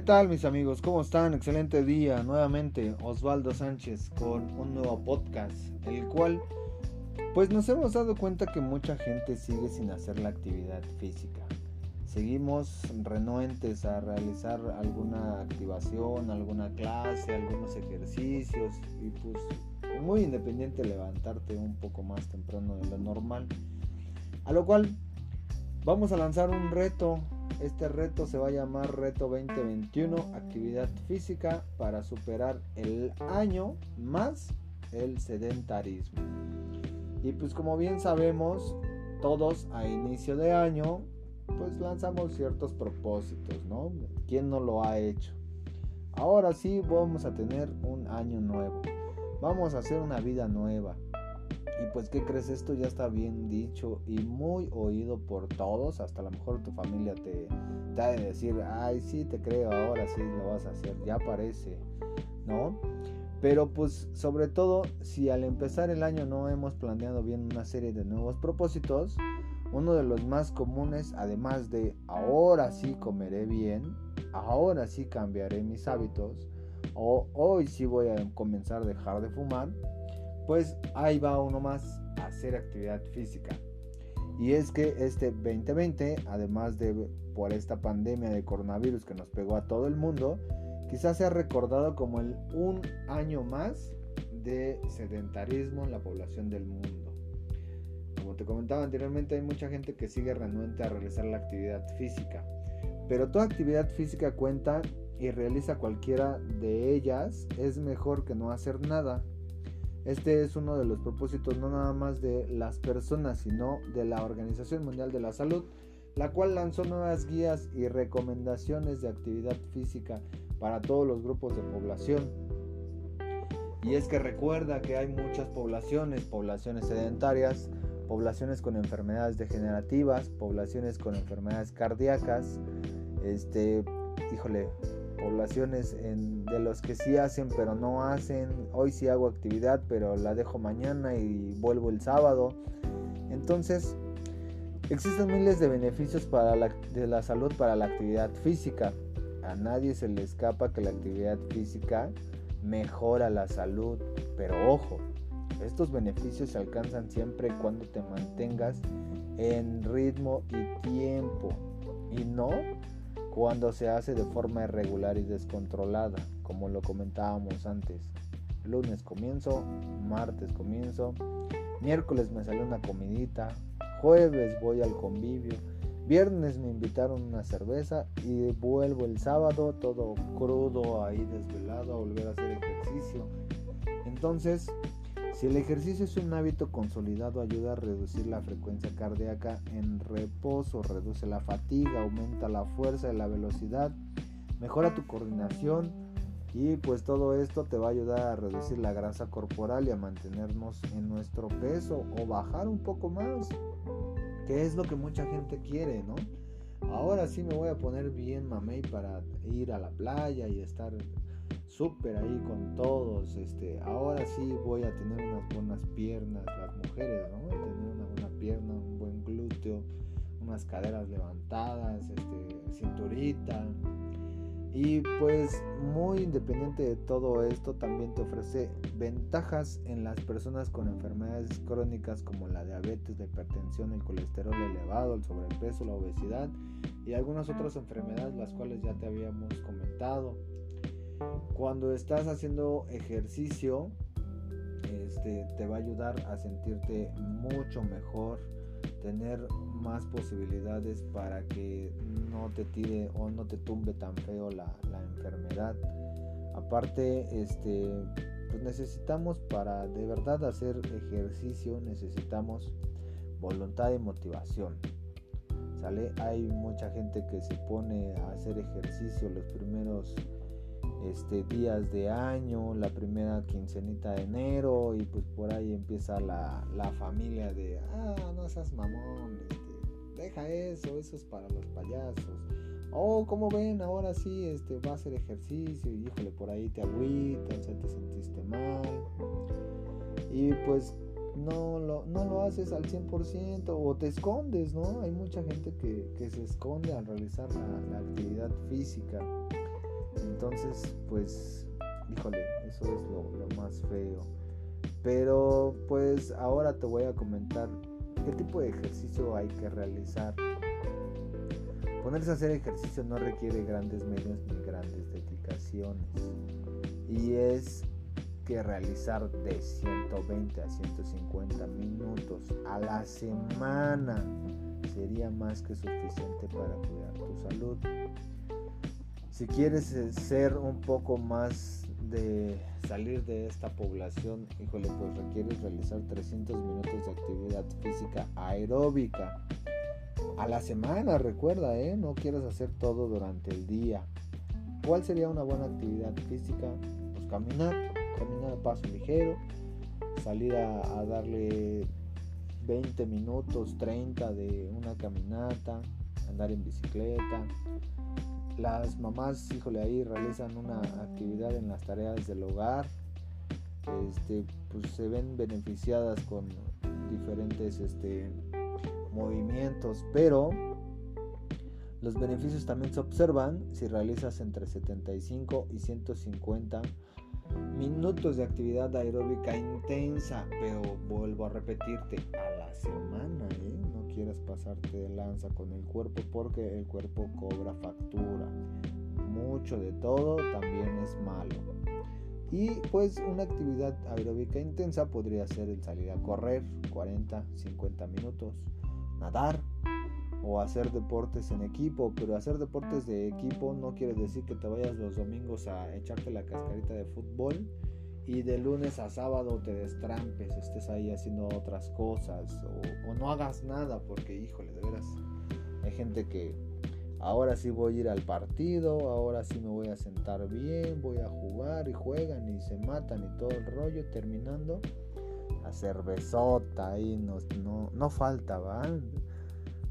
¿Qué tal mis amigos? ¿Cómo están? Excelente día. Nuevamente Osvaldo Sánchez con un nuevo podcast, el cual pues nos hemos dado cuenta que mucha gente sigue sin hacer la actividad física. Seguimos renuentes a realizar alguna activación, alguna clase, algunos ejercicios y pues muy independiente levantarte un poco más temprano de lo normal. A lo cual vamos a lanzar un reto este reto se va a llamar Reto 2021, actividad física para superar el año más el sedentarismo. Y pues como bien sabemos, todos a inicio de año, pues lanzamos ciertos propósitos, ¿no? ¿Quién no lo ha hecho? Ahora sí vamos a tener un año nuevo. Vamos a hacer una vida nueva. Y pues, ¿qué crees? Esto ya está bien dicho y muy oído por todos. Hasta a lo mejor tu familia te, te ha de decir, ay, sí, te creo, ahora sí lo vas a hacer. Ya parece, ¿no? Pero pues sobre todo si al empezar el año no hemos planeado bien una serie de nuevos propósitos, uno de los más comunes, además de ahora sí comeré bien, ahora sí cambiaré mis hábitos, o hoy sí voy a comenzar a dejar de fumar, pues ahí va uno más a hacer actividad física. Y es que este 2020, además de por esta pandemia de coronavirus que nos pegó a todo el mundo, quizás sea recordado como el un año más de sedentarismo en la población del mundo. Como te comentaba anteriormente, hay mucha gente que sigue renuente a realizar la actividad física. Pero toda actividad física cuenta y realiza cualquiera de ellas es mejor que no hacer nada. Este es uno de los propósitos no nada más de las personas, sino de la Organización Mundial de la Salud, la cual lanzó nuevas guías y recomendaciones de actividad física para todos los grupos de población. Y es que recuerda que hay muchas poblaciones, poblaciones sedentarias, poblaciones con enfermedades degenerativas, poblaciones con enfermedades cardíacas, este, híjole, poblaciones de los que sí hacen pero no hacen. Hoy sí hago actividad pero la dejo mañana y vuelvo el sábado. Entonces, existen miles de beneficios para la, de la salud para la actividad física. A nadie se le escapa que la actividad física mejora la salud, pero ojo, estos beneficios se alcanzan siempre cuando te mantengas en ritmo y tiempo y no cuando se hace de forma irregular y descontrolada, como lo comentábamos antes. Lunes comienzo, martes comienzo, miércoles me salió una comidita, jueves voy al convivio, viernes me invitaron una cerveza y vuelvo el sábado todo crudo ahí desvelado a volver a hacer ejercicio. Entonces, si el ejercicio es un hábito consolidado, ayuda a reducir la frecuencia cardíaca en reposo, reduce la fatiga, aumenta la fuerza y la velocidad, mejora tu coordinación y pues todo esto te va a ayudar a reducir la grasa corporal y a mantenernos en nuestro peso o bajar un poco más, que es lo que mucha gente quiere, ¿no? Ahora sí me voy a poner bien mamey para ir a la playa y estar súper ahí con todos. Este, ahora sí voy a tener unas buenas piernas, las mujeres, ¿no? Tener una buena pierna, un buen glúteo, unas caderas levantadas, este, cinturita. Y pues muy independiente de todo esto, también te ofrece ventajas en las personas con enfermedades crónicas como la diabetes, la hipertensión, el colesterol elevado, el sobrepeso, la obesidad y algunas otras enfermedades las cuales ya te habíamos comentado. Cuando estás haciendo ejercicio, este, te va a ayudar a sentirte mucho mejor, tener más posibilidades para que no te tire o no te tumbe tan feo la, enfermedad. Aparte, este, pues necesitamos para de verdad hacer ejercicio, necesitamos voluntad y motivación. ¿Sale? Hay mucha gente que se pone a hacer ejercicio los primeros este, días de año, la primera quincenita de enero y pues por ahí empieza la, familia de, ah, no seas mamón, este, deja eso, eso es para los payasos. Oh, como ven, ahora sí, este, va a hacer ejercicio y híjole, por ahí te agüitas, ya te sentiste mal. Y pues no lo, no lo haces al 100% o te escondes, ¿no? Hay mucha gente que, se esconde al realizar la, la actividad física. Entonces, pues, híjole, eso es lo, lo más feo. Pero pues ahora te voy a comentar qué tipo de ejercicio hay que realizar. Ponerse a hacer ejercicio no requiere grandes medios ni grandes dedicaciones. Y es que realizar de 120 a 150 minutos a la semana sería más que suficiente para cuidar tu salud. Si quieres eh, ser un poco más de salir de esta población, híjole, pues requieres realizar 300 minutos de actividad física aeróbica a la semana, recuerda, ¿eh? No quieras hacer todo durante el día. ¿Cuál sería una buena actividad física? Pues caminar, caminar a paso ligero, salir a, a darle 20 minutos, 30 de una caminata, andar en bicicleta, las mamás, híjole, ahí realizan una actividad en las tareas del hogar, este, pues se ven beneficiadas con diferentes este, movimientos, pero los beneficios también se observan si realizas entre 75 y 150 minutos de actividad aeróbica intensa, pero vuelvo a repetirte, a la semana, ¿eh? Quieras pasarte de lanza con el cuerpo porque el cuerpo cobra factura. Mucho de todo también es malo. Y pues una actividad aeróbica intensa podría ser el salir a correr 40, 50 minutos, nadar o hacer deportes en equipo, pero hacer deportes de equipo no quiere decir que te vayas los domingos a echarte la cascarita de fútbol y de lunes a sábado te destrampes, estés ahí haciendo otras cosas o, no hagas nada porque híjole, de veras, hay gente que ahora sí voy a ir al partido, ahora sí me voy a sentar bien, voy a jugar y juegan y se matan y todo el rollo terminando. La cervezota ahí no, no, no falta, ¿va?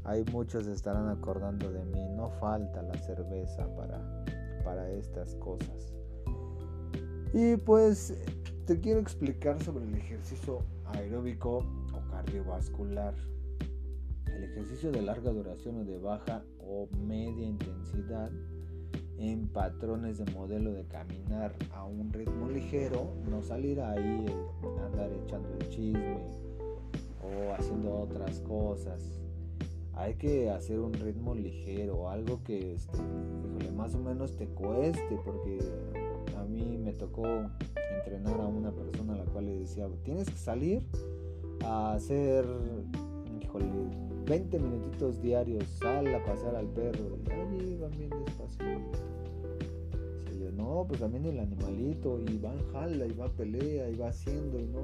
Hay muchos estarán acordando de mí, no falta la cerveza para, para estas cosas. Y pues te quiero explicar sobre el ejercicio aeróbico o cardiovascular. El ejercicio de larga duración o de baja o media intensidad en patrones de modelo de caminar a un ritmo ligero, no salir ahí andar echando el chisme o haciendo otras cosas. Hay que hacer un ritmo ligero, algo que este, más o menos te cueste, porque me tocó entrenar a una persona a la cual le decía, tienes que salir a hacer, híjole, 20 minutitos diarios, sal a pasar al perro. Y ahí van bien despacito. yo, no, pues también el animalito, y va en jala, y va pelea, y va haciendo, y no.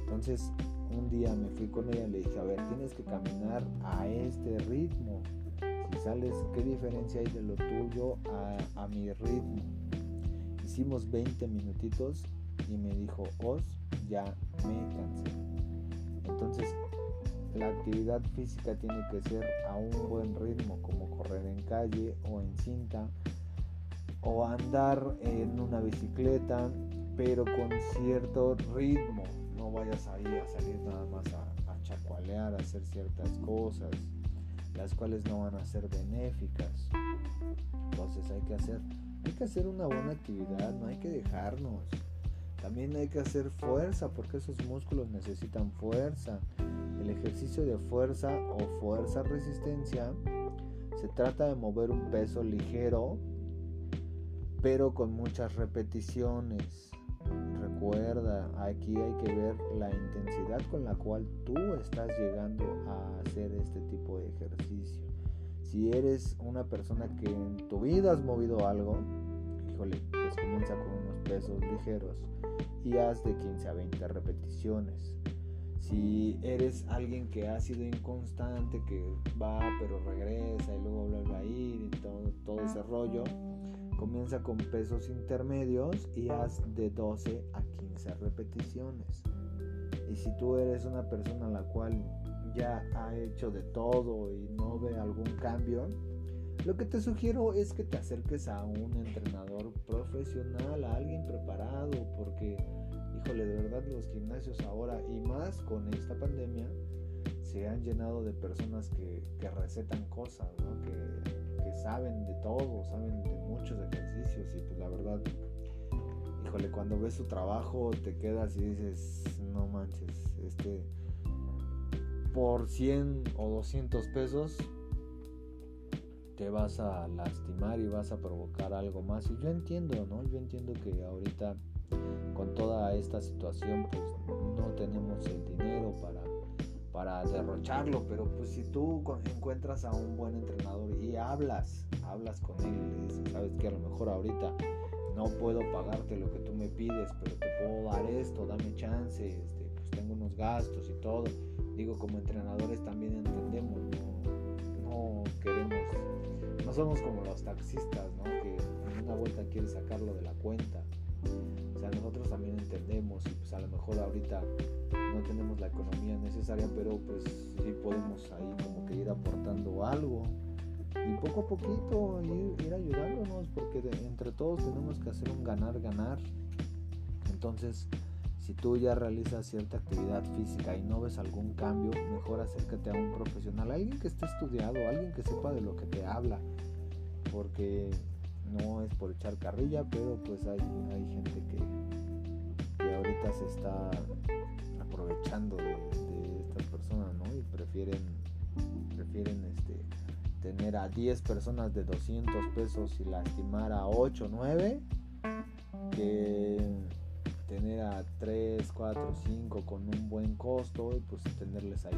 Entonces, un día me fui con ella y le dije, a ver, tienes que caminar a este ritmo. Si sales, ¿qué diferencia hay de lo tuyo a mi ritmo? Hicimos 20 minutitos y me dijo, Os, ya me cansé. Entonces, la actividad física tiene que ser a un buen ritmo, como correr en calle o en cinta, o andar en una bicicleta, pero con cierto ritmo. No vayas ahí a salir nada más a, a a hacer ciertas cosas, las cuales no van a ser benéficas. Entonces hay que hacer hay que hacer una buena actividad, no hay que dejarnos. También hay que hacer fuerza porque esos músculos necesitan fuerza. El ejercicio de fuerza o fuerza resistencia se trata de mover un peso ligero pero con muchas repeticiones. Recuerda, aquí hay que ver la intensidad con la cual tú estás llegando a hacer este tipo de ejercicio. Si eres una persona que en tu vida has movido algo, híjole, pues comienza con unos pesos ligeros y haz de 15 a 20 repeticiones. Si eres alguien que ha sido inconstante, que va pero regresa y luego vuelve a ir y todo, todo ese rollo, comienza con pesos intermedios y haz de 12 a 15 repeticiones. Y si tú eres una persona a la cual ya ha hecho de todo y no ve algún cambio, lo que te sugiero es que te acerques a un entrenador profesional, a alguien preparado, porque, híjole, de verdad los gimnasios ahora y más con esta pandemia se han llenado de personas que, recetan cosas, que porque saben de todo, saben de muchos ejercicios y pues la verdad, híjole, cuando ves su trabajo te quedas y dices, no manches, este, por 100 o 200 pesos te vas a lastimar y vas a provocar algo más. Y yo entiendo, ¿no? Yo entiendo que ahorita con toda esta situación pues no tenemos el dinero para para derrocharlo, pero pues si tú encuentras a un buen entrenador y hablas, hablas con él y le dices, sabes que a lo mejor ahorita no puedo pagarte lo que tú me pides, pero te puedo dar esto, dame chance, este, pues tengo unos gastos y todo. Digo, como entrenadores también entendemos, no, queremos, no somos como los taxistas, ¿no? Que en una vuelta quiere sacarlo de la cuenta. O sea, nosotros también entendemos y pues a lo mejor ahorita no tenemos la economía necesaria, pero pues sí podemos ahí como que ir aportando algo y poco a poquito ir, ayudándonos porque entre todos tenemos que hacer un ganar-ganar. Entonces, si tú ya realizas cierta actividad física y no ves algún cambio, mejor acércate a un profesional, alguien que esté estudiado, alguien que sepa de lo que te habla, porque no es por echar carrilla, pero pues hay, hay gente que, que ahorita se está aprovechando de, estas personas, ¿no? Y prefieren, prefieren este, tener a 10 personas de 200 pesos y lastimar a 8, 9, que tener a 3, 4, 5 con un buen costo y pues tenerles ahí,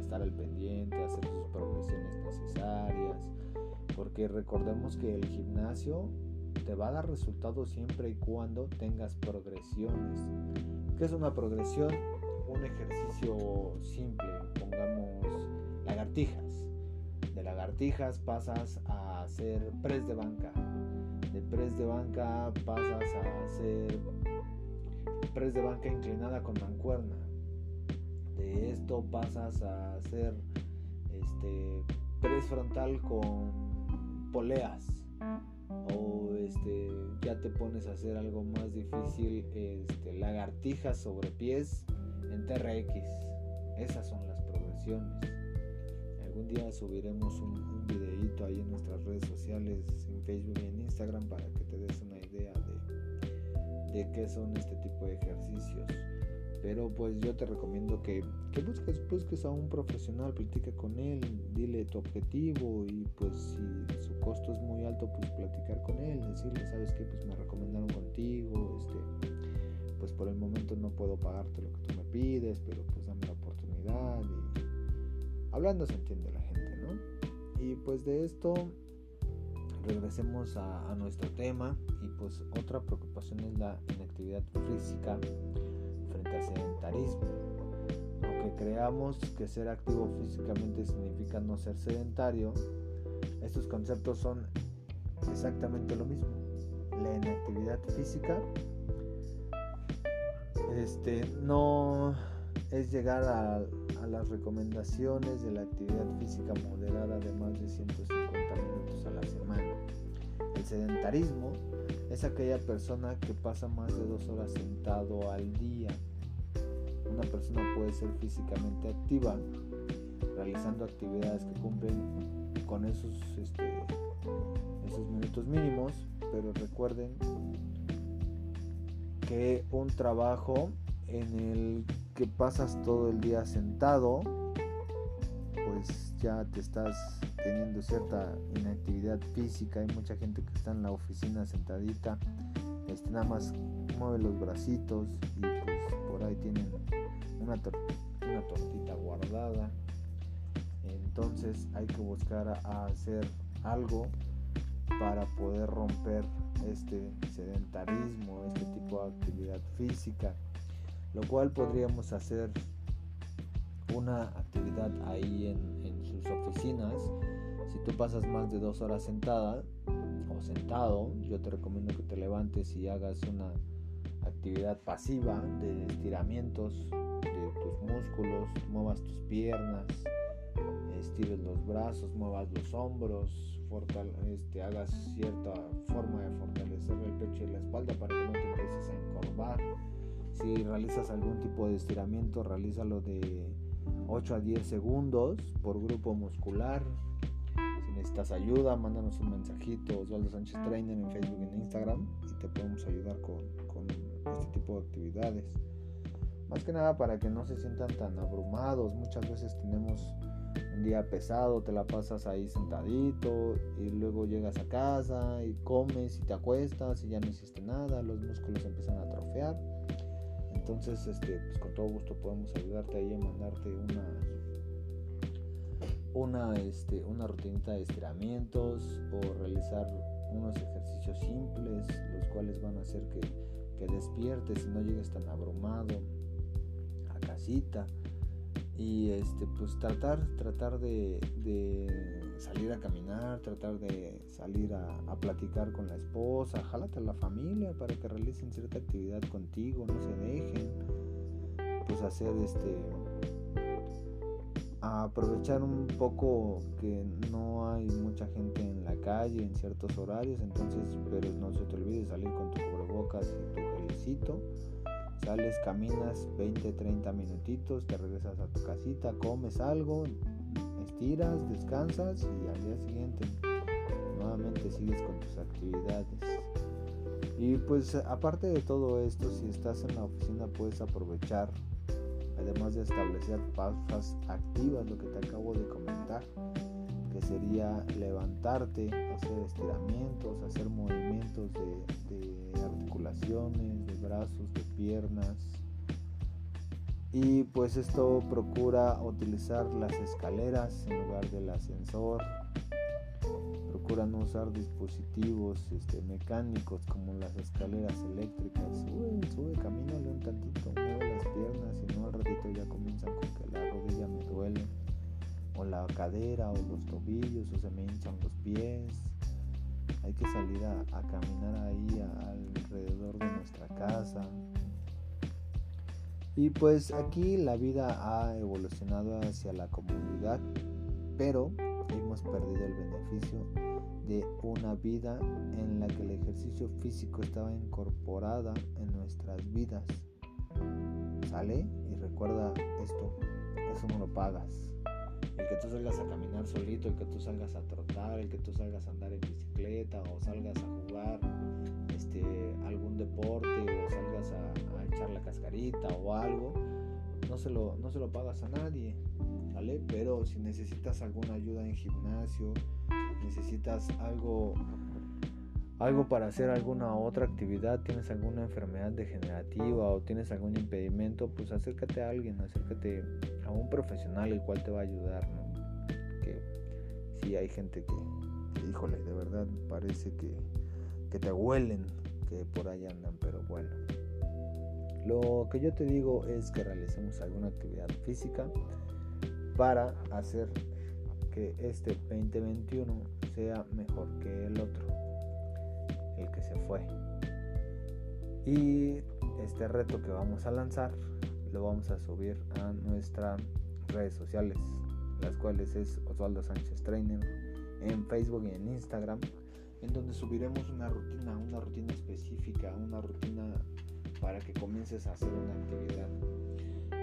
estar al pendiente, hacer sus progresiones necesarias, porque recordemos que el gimnasio te va a dar resultados siempre y cuando tengas progresiones. ¿Qué es una progresión? Un ejercicio simple, pongamos lagartijas. De lagartijas pasas a hacer press de banca. De press de banca pasas a hacer press de banca inclinada con mancuerna. De esto pasas a hacer este press frontal con poleas. O este ya te pones a hacer algo más difícil este, lagartijas sobre pies en TRX esas son las progresiones. Algún día subiremos un, un videito ahí en nuestras redes sociales en Facebook y en Instagram para que te des una idea de, de qué son este tipo de ejercicios. Pero pues yo te recomiendo que, que busques, busques a un profesional, platica con él, dile tu objetivo y pues si su costo es muy alto, pues platicar con él, decirle, sabes que pues me recomendaron contigo, este, pues por el momento no puedo pagarte lo que tú me pides, pero pues dame la oportunidad y hablando se entiende la gente, ¿no? Y pues de esto regresemos a, nuestro tema y pues otra preocupación es la inactividad física sedentarismo. Aunque creamos que ser activo físicamente significa no ser sedentario, estos conceptos son exactamente lo mismo. La inactividad física este, no es llegar a, a, las recomendaciones de la actividad física moderada de más de 150 El sedentarismo es aquella persona que pasa más de dos horas sentado al día. Una persona puede ser físicamente activa realizando actividades que cumplen con esos, este, esos minutos mínimos, pero recuerden que un trabajo en el que pasas todo el día sentado, pues ya te estás teniendo cierta inactividad física. Hay mucha gente que está en la oficina sentadita, este, nada más mueve los bracitos y pues por ahí tienen una, una tortita guardada. Entonces hay que buscar hacer algo para poder romper este sedentarismo, este tipo de actividad física, lo cual podríamos hacer una actividad ahí en, en, sus oficinas. Si tú pasas más de dos horas sentada o sentado, yo te recomiendo que te levantes y hagas una actividad pasiva de estiramientos tus músculos, muevas tus piernas, estires los brazos, muevas los hombros, este, hagas cierta forma de fortalecer el pecho y la espalda para que no te empieces a encorvar. Si realizas algún tipo de estiramiento, realízalo de 8 a 10 segundos por grupo muscular. Si Si necesitas ayuda, mándanos un mensajito, Osvaldo Sánchez Trainer en Facebook y en Instagram y te podemos ayudar con, con este tipo de actividades. Más que nada para que no se sientan tan abrumados. Muchas veces tenemos un día pesado, te la pasas ahí sentadito y luego llegas a casa y comes y te acuestas y ya no hiciste nada, los músculos empiezan a atrofiar. Entonces, este, pues con todo gusto podemos ayudarte ahí a mandarte una una, este, una rutinita de estiramientos o realizar unos ejercicios simples, los cuales van a hacer que, que despiertes y no llegues tan abrumado a casita. Y este pues tratar tratar de, salir a caminar tratar de salir a, platicar con la esposa. Jálate a la familia para que realicen cierta actividad contigo no se dejen. Pues hacer este aprovechar un poco que no hay mucha gente en la calle en ciertos horarios entonces pero no se te olvide salir con tu cubrebocas y tu gelecito Sales, caminas 20, 30 minutitos, te regresas a tu casita, comes algo, estiras, descansas y al día siguiente nuevamente sigues con tus actividades. Y pues aparte de todo esto, si estás en la oficina puedes aprovechar, además de establecer pausas activas, lo que te acabo de comentar, que sería levantarte, hacer estiramientos, hacer movimientos de, de articulaciones, de brazos, de piernas. Y pues esto procura utilizar las escaleras en lugar del ascensor. Procura no usar dispositivos este, mecánicos como las escaleras eléctricas. Sube, sube, camínale un tantito, mueve las piernas y no al ratito ya comienzan con que la rodilla me duele. O la cadera o los tobillos o se me hinchan los pies hay que salir a, a, caminar ahí alrededor de nuestra casa y pues aquí la vida ha evolucionado hacia la comunidad, pero hemos perdido el beneficio de una vida en la que el ejercicio físico estaba incorporada en nuestras vidas. ¿Sale? Y recuerda esto, eso no lo pagas. El que tú salgas a caminar solito, el que tú salgas a trotar, el que tú salgas a andar en bicicleta o salgas a jugar este, algún deporte o salgas a, echar la cascarita o algo, no se lo, no se lo pagas a nadie, Pero si necesitas alguna ayuda en gimnasio, necesitas algo algo para hacer alguna otra actividad, tienes alguna enfermedad degenerativa o tienes algún impedimento, pues acércate a alguien, acércate a un profesional el cual te va a ayudar, ¿no? Que si hay gente que, híjole, de verdad parece que, que te huelen, que por ahí andan, pero bueno. Lo que yo te digo es que realicemos alguna actividad física para hacer que este 2021 sea mejor que el otro, el que se fue. Y este reto que vamos a lanzar lo vamos a subir a nuestras redes sociales, las cuales es Osvaldo Sánchez Trainer en Facebook y en Instagram, en donde subiremos una rutina, una rutina específica, una rutina para que comiences a hacer una actividad.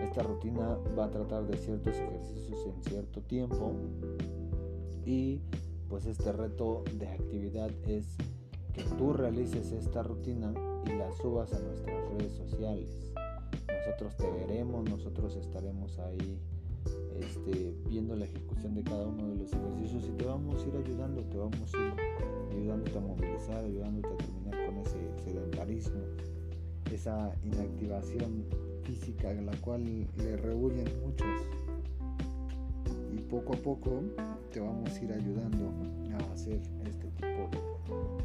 Esta rutina va a tratar de ciertos ejercicios en cierto tiempo y pues este reto de actividad es que tú realices esta rutina y la subas a nuestras redes sociales. Nosotros te veremos, nosotros estaremos ahí este, viendo la ejecución de cada uno de los ejercicios y te vamos a ir ayudando, te vamos a ir ayudándote a movilizar, ayudándote a terminar con ese sedentarismo esa inactivación física la cual le rehuyen muchos. Y poco a poco te vamos a ir ayudando a hacer este tipo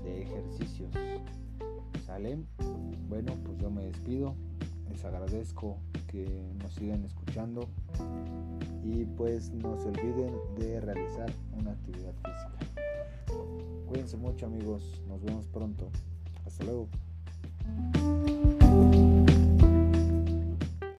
de, ejercicios. Sale bueno pues yo me despido. Les agradezco que nos sigan escuchando. Y pues no se olviden de realizar una actividad física. Cuídense mucho amigos. Nos vemos pronto. Hasta luego